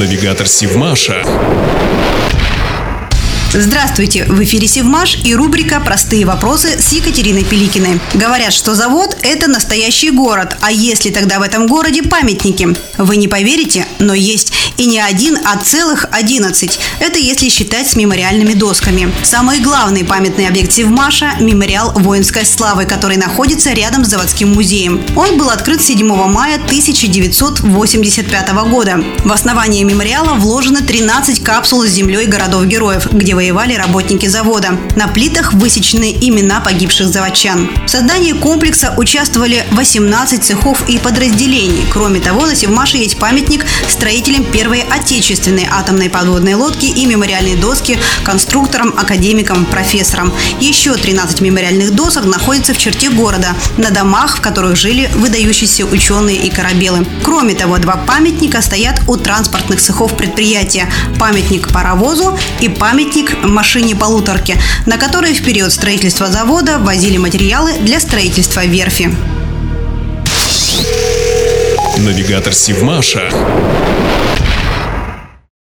Навигатор Сивмаша. Здравствуйте! В эфире Севмаш и рубрика «Простые вопросы» с Екатериной Пеликиной. Говорят, что завод – это настоящий город, а если тогда в этом городе памятники? Вы не поверите, но есть. И не один, а целых 11. Это если считать с мемориальными досками. Самый главный памятный объект Севмаша – мемориал воинской славы, который находится рядом с заводским музеем. Он был открыт 7 мая 1985 года. В основании мемориала вложены 13 капсул с землей городов-героев, где воевали работники завода. На плитах высечены имена погибших заводчан. В создании комплекса участвовали 18 цехов и подразделений. Кроме того, на Севмаше есть памятник строителям первой отечественной атомной подводной лодки и мемориальные доски конструкторам, академикам, профессорам. Еще 13 мемориальных досок находятся в черте города, на домах, в которых жили выдающиеся ученые и корабелы. Кроме того, два памятника стоят у транспортных цехов предприятия. Памятник паровозу и памятник машине-полуторке, на которой в период строительства завода возили материалы для строительства верфи. Навигатор Сивмаша.